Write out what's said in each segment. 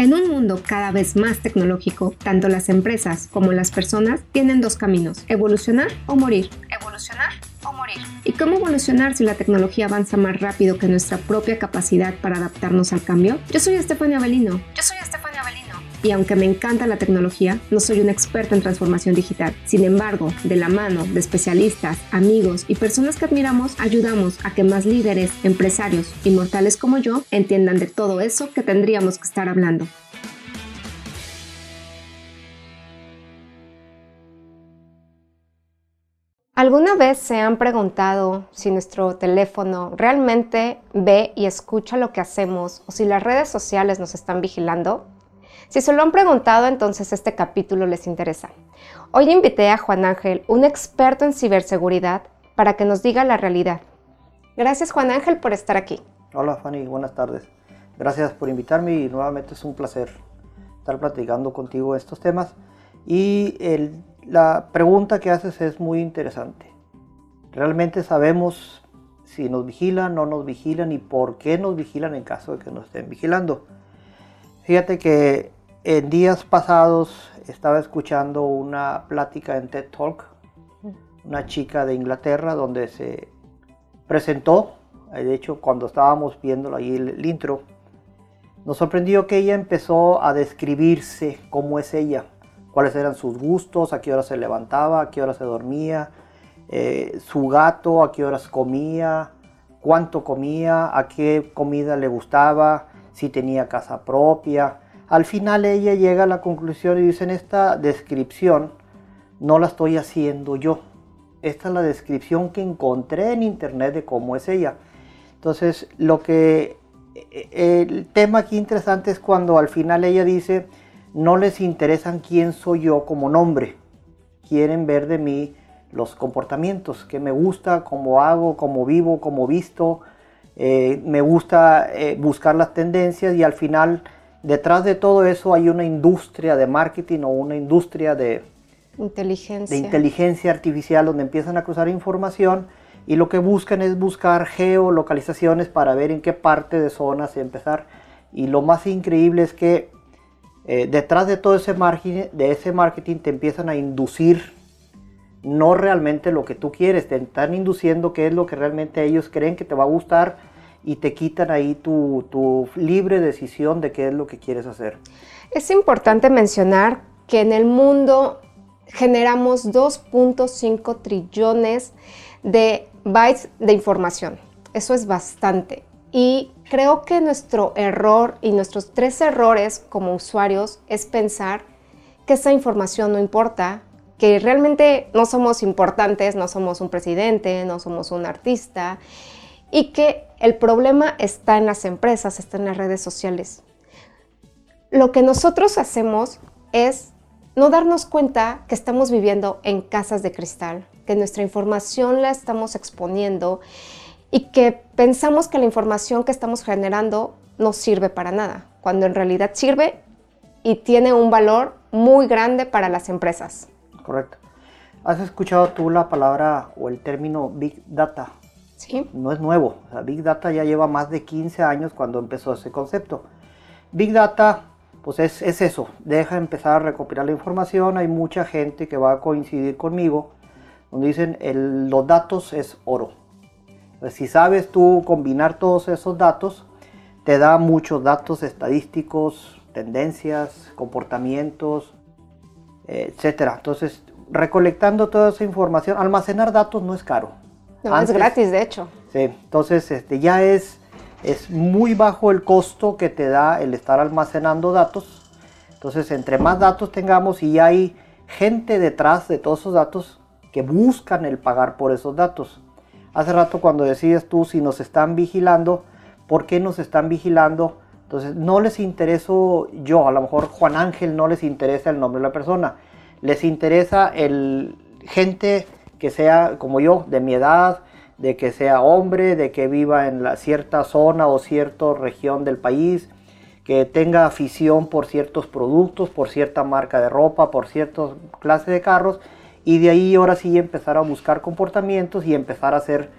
En un mundo cada vez más tecnológico, tanto las empresas como las personas tienen dos caminos, evolucionar o morir. Evolucionar o morir. ¿Y cómo evolucionar si la tecnología avanza más rápido que nuestra propia capacidad para adaptarnos al cambio? Yo soy Estefania Avelino. Yo soy Estefania. Y aunque me encanta la tecnología, no soy una experta en transformación digital. Sin embargo, de la mano de especialistas, amigos y personas que admiramos, ayudamos a que más líderes, empresarios y mortales como yo entiendan de todo eso que tendríamos que estar hablando. ¿Alguna vez se han preguntado si nuestro teléfono realmente ve y escucha lo que hacemos o si las redes sociales nos están vigilando? Si se lo han preguntado, entonces este capítulo les interesa. Hoy invité a Juan Ángel, un experto en ciberseguridad, para que nos diga la realidad. Gracias Juan Ángel por estar aquí. Hola Fanny, buenas tardes. Gracias por invitarme y nuevamente es un placer estar platicando contigo estos temas. Y la pregunta que haces es muy interesante. ¿Realmente sabemos si nos vigilan, no nos vigilan y por qué nos vigilan en caso de que nos estén vigilando? Fíjate que en días pasados estaba escuchando una plática en TED Talk, una chica de Inglaterra donde se presentó, de hecho cuando estábamos viendo ahí el, intro, nos sorprendió que ella empezó a describirse cómo es ella, cuáles eran sus gustos, a qué hora se levantaba, a qué hora se dormía, eh, su gato, a qué horas comía, cuánto comía, a qué comida le gustaba, si tenía casa propia, al final ella llega a la conclusión y dice en esta descripción no la estoy haciendo yo. Esta es la descripción que encontré en internet de cómo es ella. Entonces, lo que eh, el tema aquí interesante es cuando al final ella dice, no les interesan quién soy yo como nombre. Quieren ver de mí los comportamientos, que me gusta, cómo hago, cómo vivo, cómo visto. Eh, me gusta eh, buscar las tendencias y al final detrás de todo eso hay una industria de marketing o una industria de inteligencia. de inteligencia artificial donde empiezan a cruzar información y lo que buscan es buscar geolocalizaciones para ver en qué parte de zonas empezar. Y lo más increíble es que eh, detrás de todo ese marketing, de ese marketing te empiezan a inducir no realmente lo que tú quieres, te están induciendo qué es lo que realmente ellos creen que te va a gustar y te quitan ahí tu, libre decisión de qué es lo que quieres hacer. Es importante mencionar que en el mundo generamos 2.5 trillones de bytes de información. Eso es bastante. Y creo que nuestro error y nuestros tres errores como usuarios es pensar que esa información no importa, que realmente no somos importantes, no somos un presidente, no somos un artista y que el problema está en las empresas, está en las redes sociales. Lo que nosotros hacemos es no darnos cuenta que estamos viviendo en casas de cristal, que nuestra información la estamos exponiendo y que pensamos que la información que estamos generando no sirve para nada, cuando en realidad sirve y tiene un valor muy grande para las empresas. Correcto. ¿Has escuchado tú la palabra o el término Big Data? No es nuevo. Big Data ya lleva más de 15 años cuando empezó ese concepto. Big Data, pues es, eso. Deja empezar a recopilar la información. Hay mucha gente que va a coincidir conmigo. Donde dicen, los datos es oro. si sabes tú combinar todos esos datos, te da muchos datos estadísticos, tendencias, comportamientos, etcétera. Entonces, recolectando toda esa información, almacenar datos no es caro. No, es gratis, de hecho. Sí, entonces este, ya es, es muy bajo el costo que te da el estar almacenando datos. Entonces, entre más datos tengamos y hay gente detrás de todos esos datos que buscan el pagar por esos datos. Hace rato cuando decides tú si nos están vigilando, ¿por qué nos están vigilando? Entonces, no les intereso yo, a lo mejor Juan Ángel no les interesa el nombre de la persona, les interesa el gente que sea como yo, de mi edad, de que sea hombre, de que viva en la cierta zona o cierta región del país, que tenga afición por ciertos productos, por cierta marca de ropa, por cierta clase de carros, y de ahí ahora sí empezar a buscar comportamientos y empezar a hacer,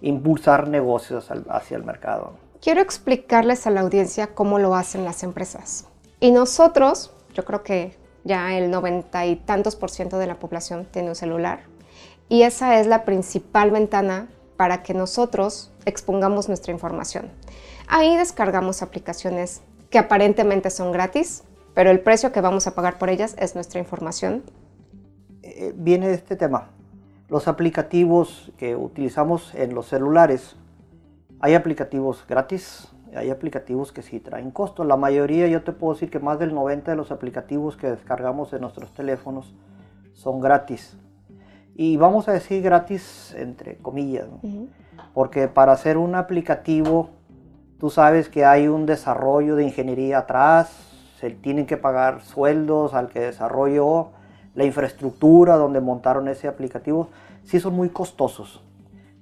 impulsar negocios hacia el mercado. Quiero explicarles a la audiencia cómo lo hacen las empresas. Y nosotros, yo creo que ya el noventa y tantos por ciento de la población tiene un celular. Y esa es la principal ventana para que nosotros expongamos nuestra información. Ahí descargamos aplicaciones que aparentemente son gratis, pero el precio que vamos a pagar por ellas es nuestra información. Eh, viene este tema. Los aplicativos que utilizamos en los celulares, hay aplicativos gratis, hay aplicativos que sí traen costo. La mayoría, yo te puedo decir que más del 90 de los aplicativos que descargamos en nuestros teléfonos son gratis. Y vamos a decir gratis entre comillas, porque para hacer un aplicativo, tú sabes que hay un desarrollo de ingeniería atrás, se tienen que pagar sueldos al que desarrolló la infraestructura donde montaron ese aplicativo, sí son muy costosos.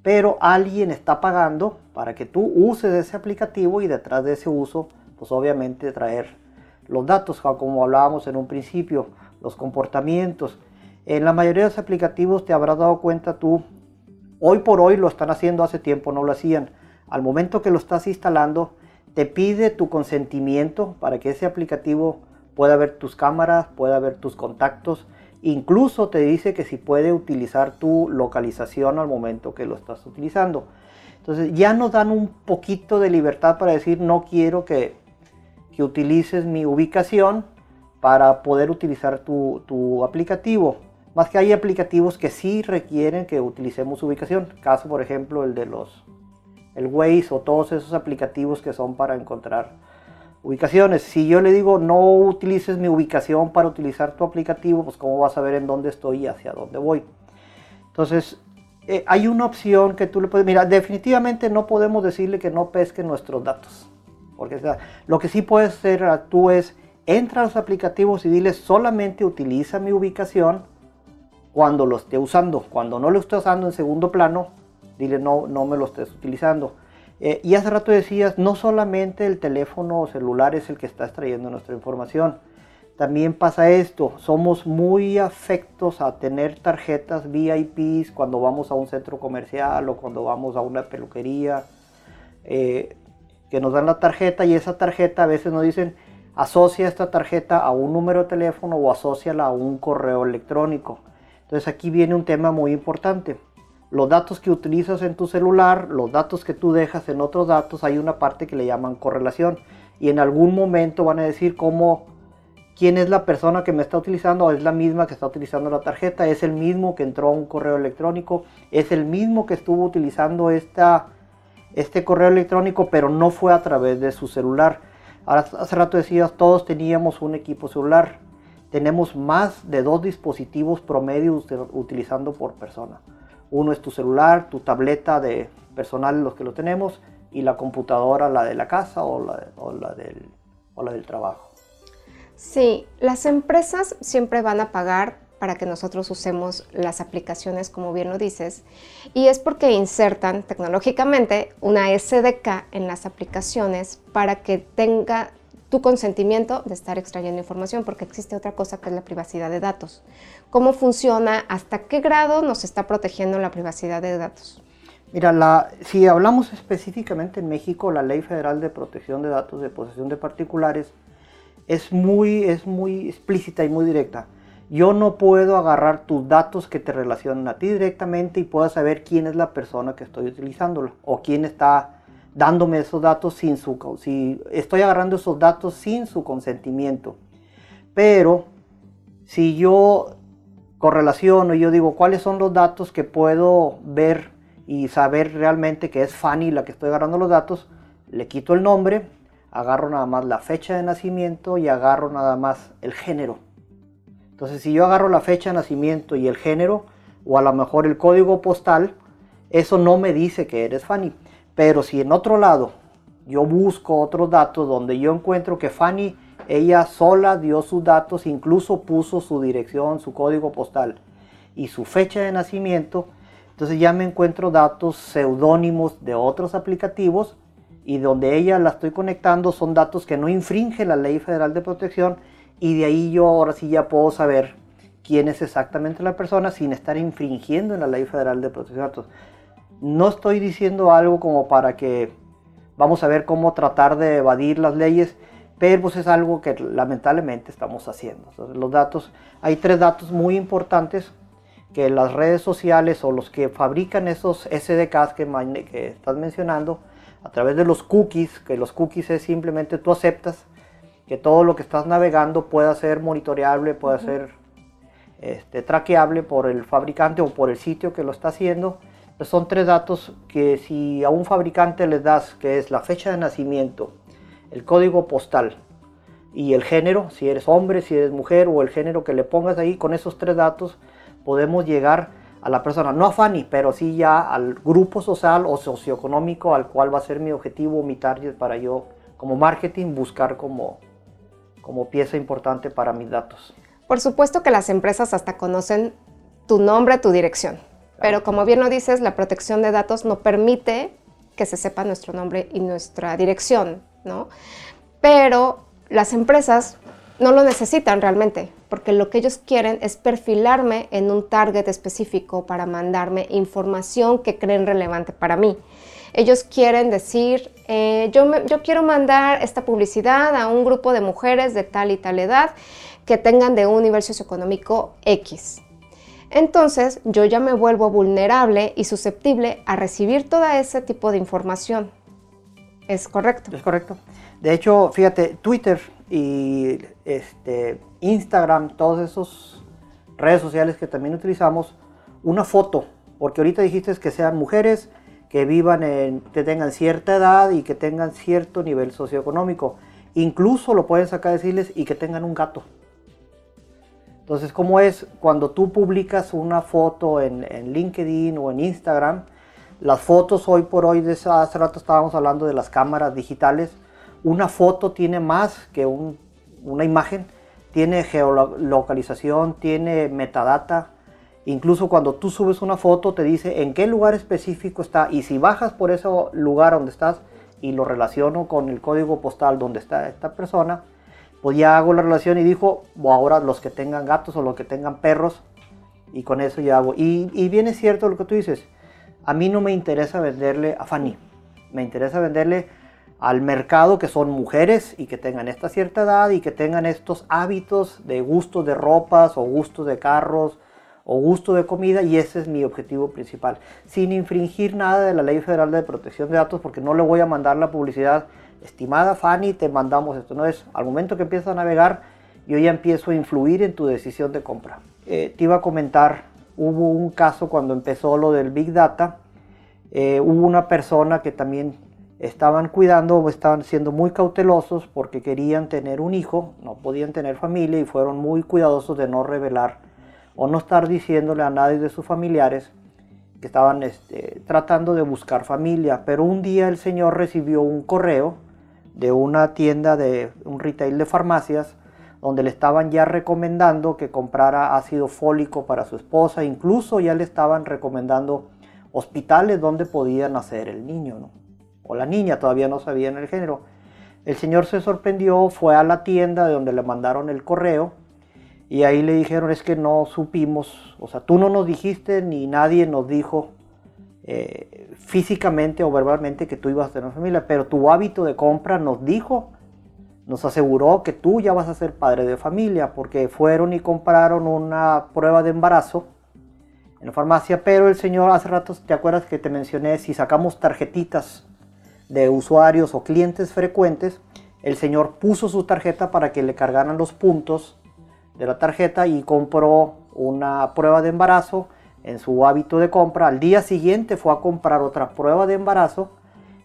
Pero alguien está pagando para que tú uses ese aplicativo y detrás de ese uso, pues obviamente traer los datos, como hablábamos en un principio, los comportamientos. En la mayoría de los aplicativos te habrás dado cuenta tú, hoy por hoy lo están haciendo, hace tiempo no lo hacían. Al momento que lo estás instalando, te pide tu consentimiento para que ese aplicativo pueda ver tus cámaras, pueda ver tus contactos, Incluso te dice que si puede utilizar tu localización al momento que lo estás utilizando. Entonces ya nos dan un poquito de libertad para decir no quiero que, utilices mi ubicación para poder utilizar tu, aplicativo. Más que hay aplicativos que sí requieren que utilicemos ubicación. Caso por ejemplo el de los el Waze o todos esos aplicativos que son para encontrar Ubicaciones. Si yo le digo no utilices mi ubicación para utilizar tu aplicativo, pues cómo vas a ver en dónde estoy y hacia dónde voy. Entonces, eh, hay una opción que tú le puedes... Mira, definitivamente no podemos decirle que no pesque nuestros datos. Porque lo que sí puedes hacer tú es, entra a los aplicativos y dile solamente utiliza mi ubicación cuando lo esté usando. Cuando no lo esté usando en segundo plano, dile no, no me lo estés utilizando. Eh, y hace rato decías, no solamente el teléfono celular es el que está extrayendo nuestra información. También pasa esto, somos muy afectos a tener tarjetas VIPs cuando vamos a un centro comercial o cuando vamos a una peluquería, eh, que nos dan la tarjeta y esa tarjeta a veces nos dicen, asocia esta tarjeta a un número de teléfono o asóciala a un correo electrónico. Entonces aquí viene un tema muy importante los datos que utilizas en tu celular, los datos que tú dejas en otros datos, hay una parte que le llaman correlación. Y en algún momento van a decir cómo, quién es la persona que me está utilizando, es la misma que está utilizando la tarjeta, es el mismo que entró a un correo electrónico, es el mismo que estuvo utilizando esta, este correo electrónico, pero no fue a través de su celular. Ahora, hace rato decías, todos teníamos un equipo celular. Tenemos más de dos dispositivos promedio utilizando por persona. Uno es tu celular, tu tableta de personal, los que lo tenemos, y la computadora, la de la casa o la, la, del, o la del trabajo. Sí, las empresas siempre van a pagar para que nosotros usemos las aplicaciones, como bien lo dices, y es porque insertan tecnológicamente una SDK en las aplicaciones para que tenga tu consentimiento de estar extrayendo información, porque existe otra cosa que es la privacidad de datos. ¿Cómo funciona? ¿Hasta qué grado nos está protegiendo la privacidad de datos? Mira, la, si hablamos específicamente en México, la Ley Federal de Protección de Datos de Posesión de Particulares es muy, es muy explícita y muy directa. Yo no puedo agarrar tus datos que te relacionan a ti directamente y puedo saber quién es la persona que estoy utilizándola o quién está dándome esos datos sin su, si estoy agarrando esos datos sin su consentimiento. Pero si yo correlaciono y yo digo cuáles son los datos que puedo ver y saber realmente que es Fanny la que estoy agarrando los datos, le quito el nombre, agarro nada más la fecha de nacimiento y agarro nada más el género. Entonces si yo agarro la fecha de nacimiento y el género, o a lo mejor el código postal, eso no me dice que eres Fanny. Pero si en otro lado yo busco otros datos donde yo encuentro que Fanny, ella sola dio sus datos, incluso puso su dirección, su código postal y su fecha de nacimiento, entonces ya me encuentro datos seudónimos de otros aplicativos y donde ella la estoy conectando son datos que no infringen la ley federal de protección y de ahí yo ahora sí ya puedo saber quién es exactamente la persona sin estar infringiendo en la ley federal de protección de datos. No estoy diciendo algo como para que vamos a ver cómo tratar de evadir las leyes, pero pues es algo que lamentablemente estamos haciendo. los datos, hay tres datos muy importantes que las redes sociales o los que fabrican esos SDKs que, que estás mencionando, a través de los cookies, que los cookies es simplemente tú aceptas que todo lo que estás navegando pueda ser monitoreable, pueda ser este, traqueable por el fabricante o por el sitio que lo está haciendo. Son tres datos que si a un fabricante le das, que es la fecha de nacimiento, el código postal y el género, si eres hombre, si eres mujer o el género que le pongas ahí, con esos tres datos podemos llegar a la persona, no a Fanny, pero sí ya al grupo social o socioeconómico al cual va a ser mi objetivo, mi target para yo como marketing buscar como, como pieza importante para mis datos. Por supuesto que las empresas hasta conocen tu nombre, tu dirección, pero como bien lo dices, la protección de datos no permite que se sepa nuestro nombre y nuestra dirección. ¿no? Pero las empresas no lo necesitan realmente, porque lo que ellos quieren es perfilarme en un target específico para mandarme información que creen relevante para mí. Ellos quieren decir, eh, yo, yo quiero mandar esta publicidad a un grupo de mujeres de tal y tal edad que tengan de un nivel socioeconómico X. Entonces yo ya me vuelvo vulnerable y susceptible a recibir todo ese tipo de información. Es correcto. Es correcto. De hecho, fíjate, Twitter y este, Instagram, todas esas redes sociales que también utilizamos, una foto, porque ahorita dijiste que sean mujeres que vivan en, que tengan cierta edad y que tengan cierto nivel socioeconómico. Incluso lo pueden sacar decirles y que tengan un gato. Entonces, ¿cómo es cuando tú publicas una foto en, en LinkedIn o en Instagram? Las fotos hoy por hoy, de hace rato estábamos hablando de las cámaras digitales, una foto tiene más que una imagen, tiene geolocalización, tiene metadata, incluso cuando tú subes una foto te dice en qué lugar específico está. Y si bajas por ese lugar donde estás y lo relaciono con el código postal donde está esta persona, pues ya hago la relación y dijo, ahora los que tengan gatos o los que tengan perros, y con eso ya hago. Y, y bien es cierto lo que tú dices, a mí no me interesa venderle a Fanny, me interesa venderle al mercado que son mujeres y que tengan esta cierta edad y que tengan estos hábitos de gusto de ropas o gusto de carros o gusto de comida y ese es mi objetivo principal, sin infringir nada de la Ley Federal de Protección de Datos porque no le voy a mandar la publicidad, estimada Fanny, te mandamos esto, no es, al momento que empiezas a navegar yo ya empiezo a influir en tu decisión de compra. Eh, te iba a comentar hubo un caso cuando empezó lo del Big Data, eh, hubo una persona que también estaban cuidando o estaban siendo muy cautelosos porque querían tener un hijo, no podían tener familia y fueron muy cuidadosos de no revelar o no estar diciéndole a nadie de sus familiares que estaban este, tratando de buscar familia. Pero un día el señor recibió un correo de una tienda de un retail de farmacias donde le estaban ya recomendando que comprara ácido fólico para su esposa, incluso ya le estaban recomendando hospitales donde podía nacer el niño, o la niña, todavía no sabían el género. El señor se sorprendió, fue a la tienda de donde le mandaron el correo y ahí le dijeron es que no supimos, o sea, tú no nos dijiste ni nadie nos dijo eh, físicamente o verbalmente que tú ibas a tener familia, pero tu hábito de compra nos dijo nos aseguró que tú ya vas a ser padre de familia porque fueron y compraron una prueba de embarazo en la farmacia, pero el señor hace rato, ¿te acuerdas que te mencioné? Si sacamos tarjetitas de usuarios o clientes frecuentes, el señor puso su tarjeta para que le cargaran los puntos de la tarjeta y compró una prueba de embarazo en su hábito de compra. Al día siguiente fue a comprar otra prueba de embarazo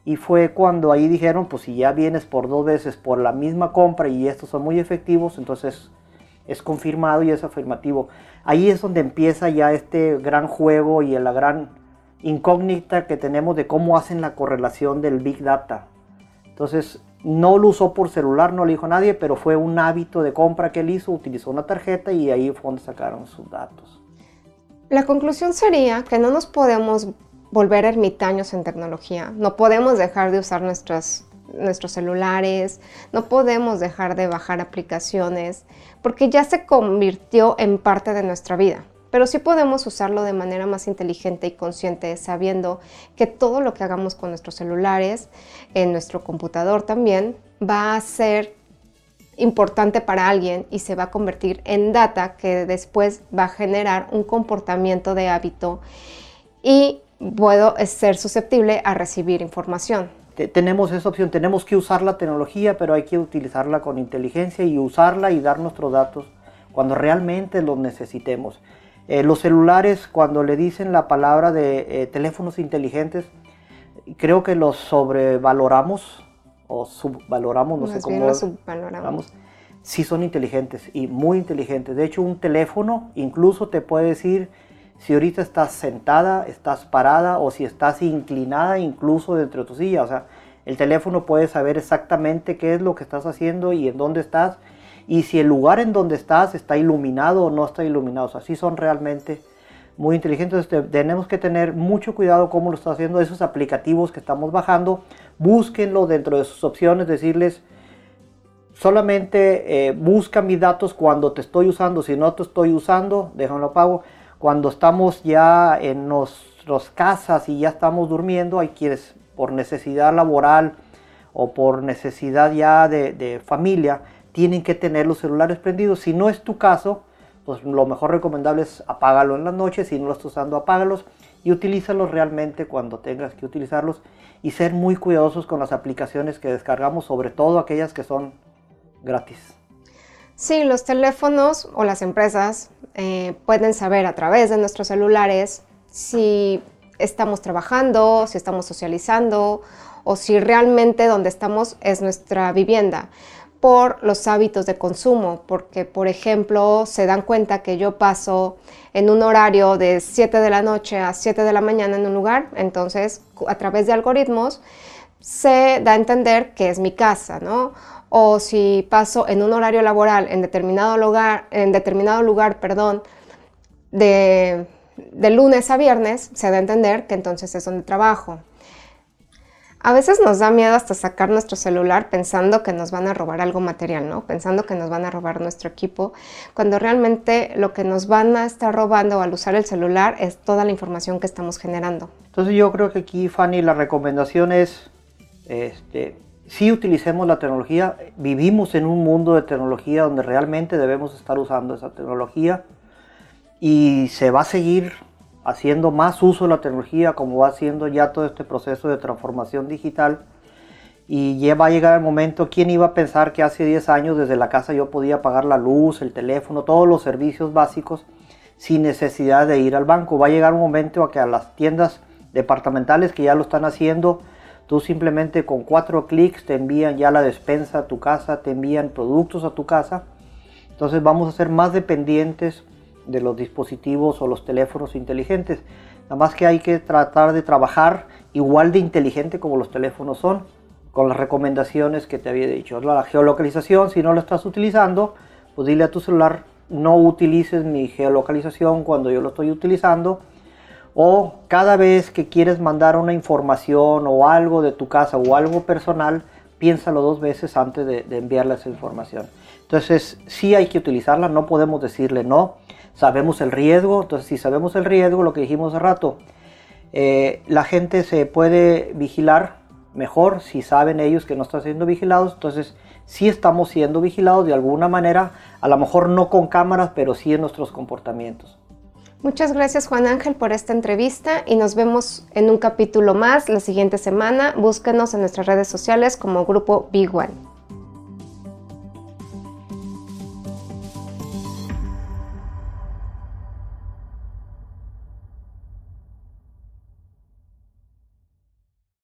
y fue cuando ahí dijeron, pues si ya vienes por dos veces por la misma compra y estos son muy efectivos, entonces es confirmado y es afirmativo. Ahí es donde empieza ya este gran juego y la gran incógnita que tenemos de cómo hacen la correlación del Big Data. Entonces, no lo usó por celular, no le dijo nadie, pero fue un hábito de compra que él hizo, utilizó una tarjeta y ahí fue donde sacaron sus datos. La conclusión sería que no nos podemos volver ermitaños en tecnología. No podemos dejar de usar nuestros celulares, no podemos dejar de bajar aplicaciones, porque ya se convirtió en parte de nuestra vida. Pero sí podemos usarlo de manera más inteligente y consciente, sabiendo que todo lo que hagamos con nuestros celulares, en nuestro computador también, va a ser importante para alguien y se va a convertir en data que después va a generar un comportamiento de hábito y puedo ser susceptible a recibir información. Tenemos esa opción, tenemos que usar la tecnología, pero hay que utilizarla con inteligencia y usarla y dar nuestros datos cuando realmente los necesitemos. Eh, los celulares, cuando le dicen la palabra de eh, teléfonos inteligentes, creo que los sobrevaloramos o subvaloramos, no sé cómo. Los subvaloramos. Sí son inteligentes y muy inteligentes. De hecho, un teléfono incluso te puede decir si ahorita estás sentada, estás parada o si estás inclinada incluso dentro de tu silla. O sea, el teléfono puede saber exactamente qué es lo que estás haciendo y en dónde estás y si el lugar en donde estás está iluminado o no está iluminado. O sea, sí son realmente muy inteligentes. tenemos que tener mucho cuidado cómo lo está haciendo esos aplicativos que estamos bajando. Búsquenlo dentro de sus opciones, decirles solamente eh, busca mis datos cuando te estoy usando. Si no te estoy usando, déjalo apago. Cuando estamos ya en nuestras casas y ya estamos durmiendo, hay quienes por necesidad laboral o por necesidad ya de familia tienen que tener los celulares prendidos. Si no es tu caso, pues lo mejor recomendable es apágalo en las noches, si no lo estás usando, apágalos y utilízalos realmente cuando tengas que utilizarlos y ser muy cuidadosos con las aplicaciones que descargamos, sobre todo aquellas que son gratis. Sí, los teléfonos o las empresas eh, pueden saber a través de nuestros celulares si estamos trabajando, si estamos socializando o si realmente donde estamos es nuestra vivienda por los hábitos de consumo, porque por ejemplo se dan cuenta que yo paso en un horario de 7 de la noche a 7 de la mañana en un lugar, entonces a través de algoritmos se da a entender que es mi casa, ¿no? O si paso en un horario laboral en determinado lugar, en determinado lugar, perdón, de, de lunes a viernes, se da a entender que entonces es donde trabajo. A veces nos da miedo hasta sacar nuestro celular pensando que nos van a robar algo material, ¿no? Pensando que nos van a robar nuestro equipo, cuando realmente lo que nos van a estar robando al usar el celular es toda la información que estamos generando. Entonces yo creo que aquí, Fanny, la recomendación es, este, si utilicemos la tecnología, vivimos en un mundo de tecnología donde realmente debemos estar usando esa tecnología y se va a seguir haciendo más uso de la tecnología, como va haciendo ya todo este proceso de transformación digital. Y ya a llegar el momento, ¿quién iba a pensar que hace 10 años desde la casa yo podía pagar la luz, el teléfono, todos los servicios básicos sin necesidad de ir al banco? Va a llegar un momento a que a las tiendas departamentales que ya lo están haciendo, tú simplemente con cuatro clics te envían ya la despensa a tu casa, te envían productos a tu casa. Entonces vamos a ser más dependientes de los dispositivos o los teléfonos inteligentes. Nada más que hay que tratar de trabajar igual de inteligente como los teléfonos son, con las recomendaciones que te había dicho. La geolocalización, si no lo estás utilizando, pues dile a tu celular, no utilices mi geolocalización cuando yo lo estoy utilizando. O cada vez que quieres mandar una información o algo de tu casa o algo personal, piénsalo dos veces antes de, de enviarle esa información. Entonces, sí hay que utilizarla, no podemos decirle no sabemos el riesgo, entonces si sabemos el riesgo, lo que dijimos hace rato, eh, la gente se puede vigilar mejor si saben ellos que no están siendo vigilados, entonces sí estamos siendo vigilados de alguna manera, a lo mejor no con cámaras, pero sí en nuestros comportamientos. Muchas gracias Juan Ángel por esta entrevista y nos vemos en un capítulo más la siguiente semana. Búsquenos en nuestras redes sociales como Grupo Big One.